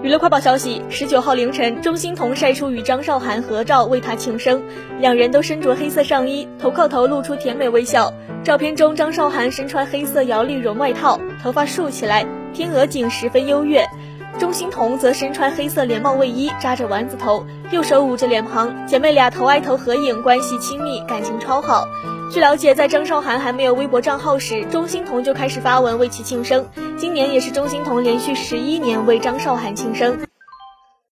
娱乐快报消息：十九号凌晨，钟欣桐晒出与张韶涵合照，为她庆生。两人都身着黑色上衣，头靠头露出甜美微笑。照片中，张韶涵身穿黑色摇粒绒外套，头发竖起来，天鹅颈十分优越。钟欣桐则身穿黑色连帽卫衣，扎着丸子头，右手捂着脸庞，姐妹俩头挨头合影，关系亲密，感情超好。据了解，在张韶涵还没有微博账号时，钟欣桐就开始发文为其庆生。今年也是钟欣桐连续十一年为张韶涵庆生。